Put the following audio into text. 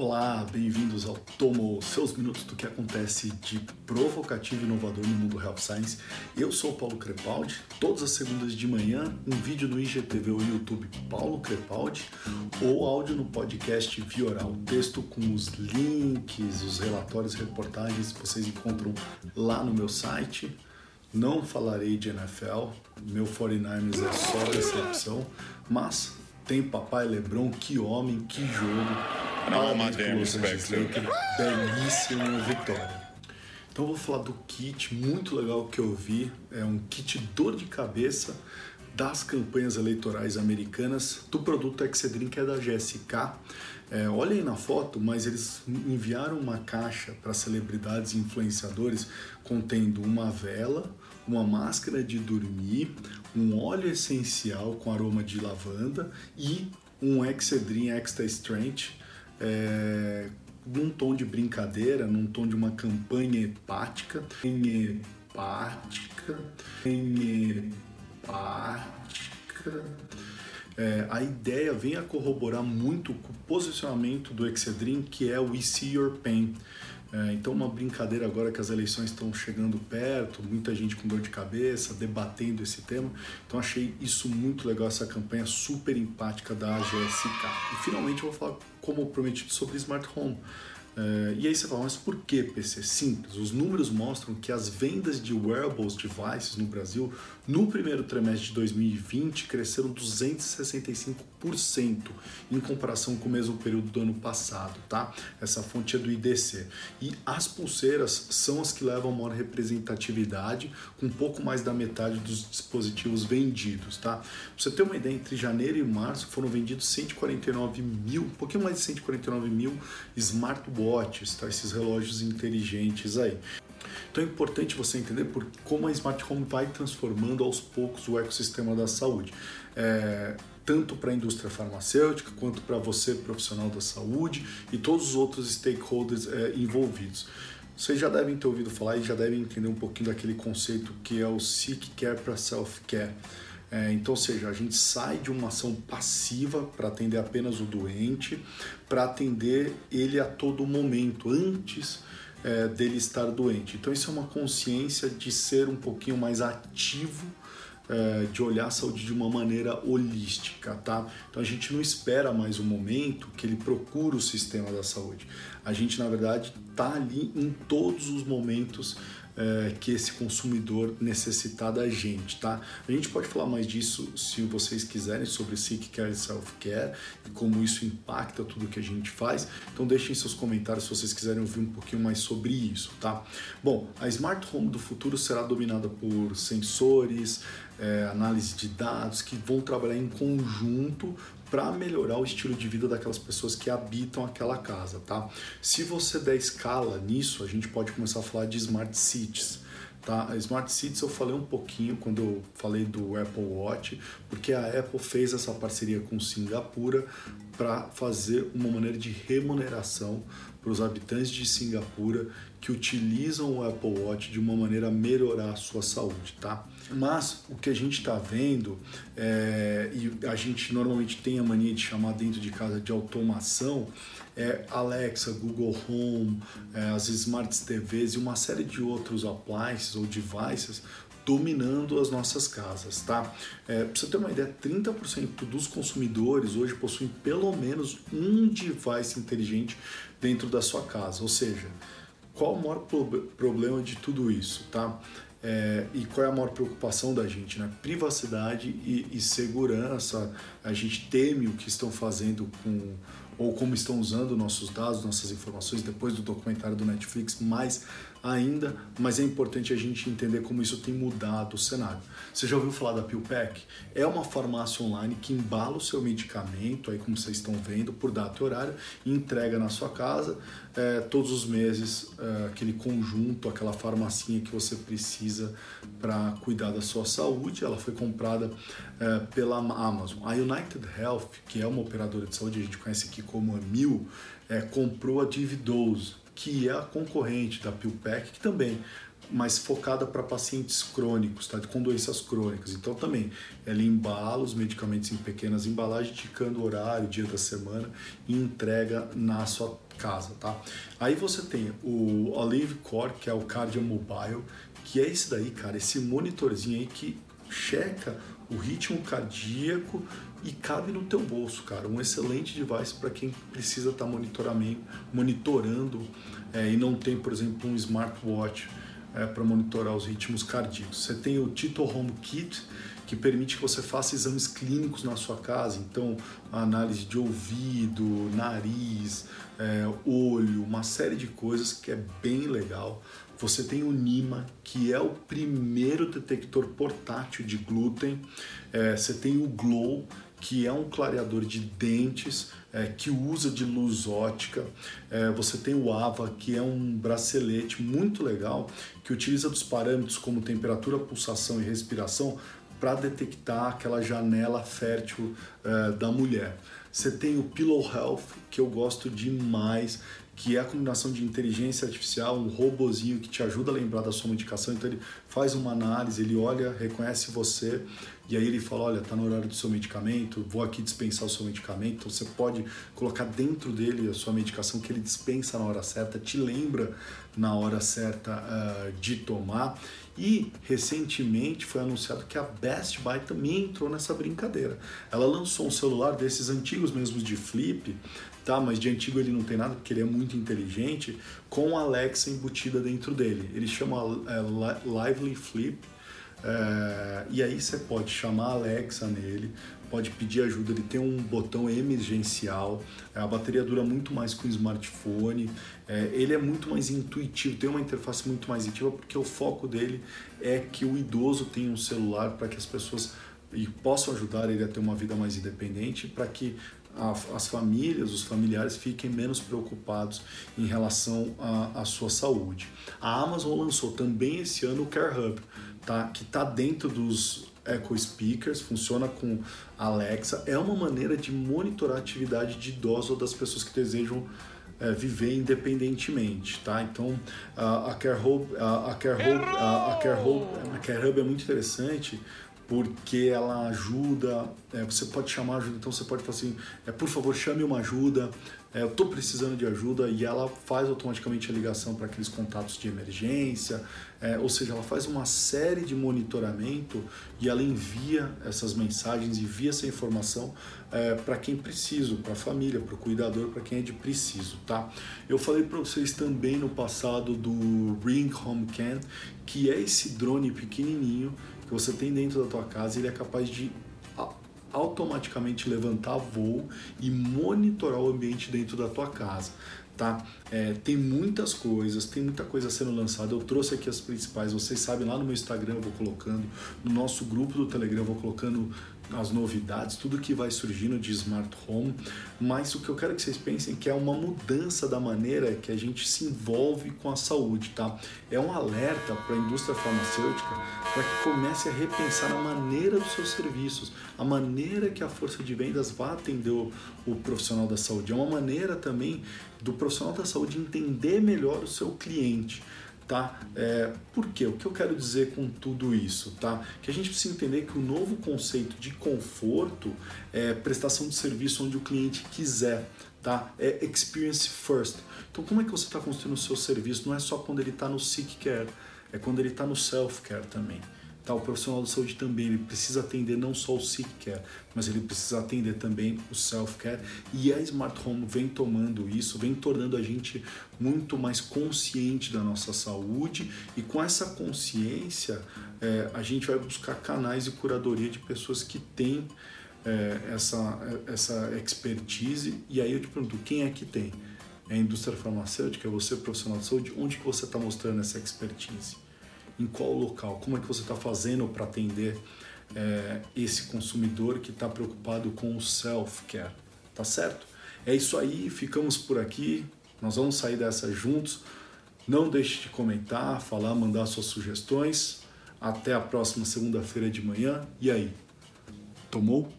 Olá, bem-vindos ao Tomo, seus minutos do que acontece de provocativo e inovador no mundo Health Science. Eu sou o Paulo Crepaldi, todas as segundas de manhã, um vídeo no IGTV ou YouTube Paulo Crepaldi, ou áudio no podcast Vioral, texto com os links, os relatórios, reportagens vocês encontram lá no meu site. Não falarei de NFL, meu 49ers é só decepção, mas tem papai Lebron, que homem, que jogo all my damn respect, Belíssima vitória. Então eu vou falar do kit muito legal que eu vi. É um kit dor de cabeça das campanhas eleitorais americanas do produto Excedrin, que é da GSK. É, olhem na foto, mas eles enviaram uma caixa para celebridades e influenciadores contendo uma vela, uma máscara de dormir, um óleo essencial com aroma de lavanda e um Excedrin Extra Strength é, num tom de brincadeira, num tom de uma campanha hepática, hepática, hepática. É, a ideia vem a corroborar muito com o posicionamento do Excedrin, que é o We See Your Pain. É, então, uma brincadeira agora que as eleições estão chegando perto, muita gente com dor de cabeça, debatendo esse tema. Então, achei isso muito legal, essa campanha super empática da GSK. E finalmente, eu vou falar, como prometido, sobre Smart Home. Uh, e aí você fala, mas por que PC? Simples, os números mostram que as vendas de wearables devices no Brasil no primeiro trimestre de 2020 cresceram 265% em comparação com o mesmo período do ano passado, tá? Essa fonte é do IDC. E as pulseiras são as que levam maior representatividade, com pouco mais da metade dos dispositivos vendidos, tá? Pra você ter uma ideia, entre janeiro e março foram vendidos 149 mil, um pouquinho mais de 149 mil smartwatches watches, tá? esses relógios inteligentes aí. Então é importante você entender por, como a Smart Home vai transformando aos poucos o ecossistema da saúde. É, tanto para a indústria farmacêutica quanto para você, profissional da saúde e todos os outros stakeholders é, envolvidos. Vocês já devem ter ouvido falar e já devem entender um pouquinho daquele conceito que é o Seek Care para Self Care. É, então, ou seja, a gente sai de uma ação passiva para atender apenas o doente, para atender ele a todo momento, antes é, dele estar doente. Então, isso é uma consciência de ser um pouquinho mais ativo é, de olhar a saúde de uma maneira holística, tá? Então a gente não espera mais o momento que ele procura o sistema da saúde. A gente, na verdade, tá ali em todos os momentos é, que esse consumidor necessitar da gente, tá? A gente pode falar mais disso se vocês quiserem sobre Seek Care e Self Care e como isso impacta tudo que a gente faz. Então deixem seus comentários se vocês quiserem ouvir um pouquinho mais sobre isso, tá? Bom, a Smart Home do futuro será dominada por sensores, é, análise de dados que vão trabalhar em conjunto para melhorar o estilo de vida daquelas pessoas que habitam aquela casa, tá? Se você der escala nisso, a gente pode começar a falar de smart cities. Tá? A Smart Cities eu falei um pouquinho quando eu falei do Apple Watch, porque a Apple fez essa parceria com Singapura para fazer uma maneira de remuneração para os habitantes de Singapura que utilizam o Apple Watch de uma maneira a melhorar a sua saúde, tá? Mas o que a gente está vendo, é, e a gente normalmente tem a mania de chamar dentro de casa de automação, é Alexa, Google Home, é, as Smart TVs e uma série de outros appliances ou devices dominando as nossas casas, tá? É, pra você ter uma ideia, 30% dos consumidores hoje possuem pelo menos um device inteligente dentro da sua casa, ou seja, qual o maior problema de tudo isso, tá? É, e qual é a maior preocupação da gente, né? Privacidade e, e, segurança. A gente teme o que estão fazendo com ou como estão usando nossos dados, nossas informações depois do documentário do Netflix, mais ainda, mas é importante a gente entender como isso tem mudado o cenário. Você já ouviu falar da PillPack? É uma farmácia online que embala o seu medicamento, aí como vocês estão vendo, por data e horário, e entrega na sua casa é, todos os meses é, aquele conjunto, aquela farmacinha que você precisa para cuidar da sua saúde. Ela foi comprada é, pela Amazon. A United Health, que é uma operadora de saúde, a gente conhece aqui como a Mil, é, comprou a Dividose, que é a concorrente da PillPack, que também mas focada para pacientes crônicos, tá? com doenças crônicas. Então também ela embala os medicamentos em pequenas embalagens, indicando o horário, dia da semana e entrega na sua casa, tá? Aí você tem o Olive Core, que é o Cardio Mobile, que é esse daí, cara, esse monitorzinho aí que checa o ritmo cardíaco e cabe no teu bolso, cara. Um excelente device para quem precisa estar tá monitorando é, e não tem, por exemplo, um smartwatch é, para monitorar os ritmos cardíacos. Você tem o Tito Home Kit, que permite que você faça exames clínicos na sua casa, então análise de ouvido, nariz, é, olho, uma série de coisas que é bem legal. Você tem o Nima, que é o primeiro detector portátil de glúten. É, você tem o Glow, que é um clareador de dentes é, que usa de luz ótica. É, você tem o AVA, que é um bracelete muito legal que utiliza dos parâmetros como temperatura, pulsação e respiração para detectar aquela janela fértil é, da mulher. Você tem o Pillow Health, que eu gosto demais, que é a combinação de inteligência artificial, um robozinho que te ajuda a lembrar da sua medicação. Então ele faz uma análise, ele olha, reconhece você e aí ele fala, olha, tá no horário do seu medicamento, vou aqui dispensar o seu medicamento. Então você pode colocar dentro dele a sua medicação que ele dispensa na hora certa, te lembra na hora certa uh, de tomar. E recentemente foi anunciado que a Best Buy também entrou nessa brincadeira. Ela lançou um celular desses antigos mesmo de flip, tá? Mas de antigo ele não tem nada porque ele é muito inteligente, com a Alexa embutida dentro dele. Ele chama é, Lively Flip é, e aí você pode chamar a Alexa nele, pode pedir ajuda, ele tem um botão emergencial, a bateria dura muito mais que o smartphone, é, ele é muito mais intuitivo, tem uma interface muito mais intuitiva porque o foco dele é que o idoso tenha um celular para que as pessoas e possam ajudar ele a ter uma vida mais independente, para que a, as famílias, os familiares fiquem menos preocupados em relação à sua saúde. A Amazon lançou também esse ano o Care Hub, tá? que está dentro dos Echo Speakers, funciona com Alexa. É uma maneira de monitorar a atividade de idosos ou das pessoas que desejam é, viver independentemente, tá? Então a, a Care Hub, a, Care Hub, a Care Hub, a Care Hub é muito interessante porque ela ajuda, é, você pode chamar ajuda, então você pode falar assim, é, por favor chame uma ajuda, é, eu estou precisando de ajuda e ela faz automaticamente a ligação para aqueles contatos de emergência, é, ou seja, ela faz uma série de monitoramento e ela envia essas mensagens, envia essa informação é, para quem precisa, para a família, para o cuidador, para quem é de preciso, tá? Eu falei para vocês também no passado do Ring Home Can, que é esse drone pequenininho que você tem dentro da tua casa, ele é capaz de automaticamente levantar voo e monitorar o ambiente dentro da tua casa. Tá? É, tem muitas coisas, tem muita coisa sendo lançada. Eu trouxe aqui as principais, vocês sabem, lá no meu Instagram eu vou colocando, no nosso grupo do Telegram eu vou colocando as novidades, tudo que vai surgindo de smart home, mas o que eu quero que vocês pensem que é uma mudança da maneira que a gente se envolve com a saúde, tá? É um alerta para a indústria farmacêutica para que comece a repensar a maneira dos seus serviços, a maneira que a força de vendas vai atender o, o profissional da saúde. É uma maneira também do profissional da saúde entender melhor o seu cliente tá? É, por quê? O que eu quero dizer com tudo isso, tá? Que a gente precisa entender que o novo conceito de conforto é prestação de serviço onde o cliente quiser, tá? É experience first. Então, como é que você está construindo o seu serviço? Não é só quando ele está no sick care, é quando ele está no self care também. Tá, o profissional de saúde também ele precisa atender não só o sick care, mas ele precisa atender também o self care. E a Smart Home vem tomando isso, vem tornando a gente muito mais consciente da nossa saúde e com essa consciência é, a gente vai buscar canais de curadoria de pessoas que têm é, essa, essa expertise. E aí eu te pergunto, quem é que tem? É a indústria farmacêutica? É você, profissional de saúde? Onde que você está mostrando essa expertise? Em qual local, como é que você está fazendo para atender é, esse consumidor que está preocupado com o self-care, tá certo? É isso aí, ficamos por aqui, nós vamos sair dessa juntos. Não deixe de comentar, falar, mandar suas sugestões. Até a próxima segunda-feira de manhã. E aí, tomou?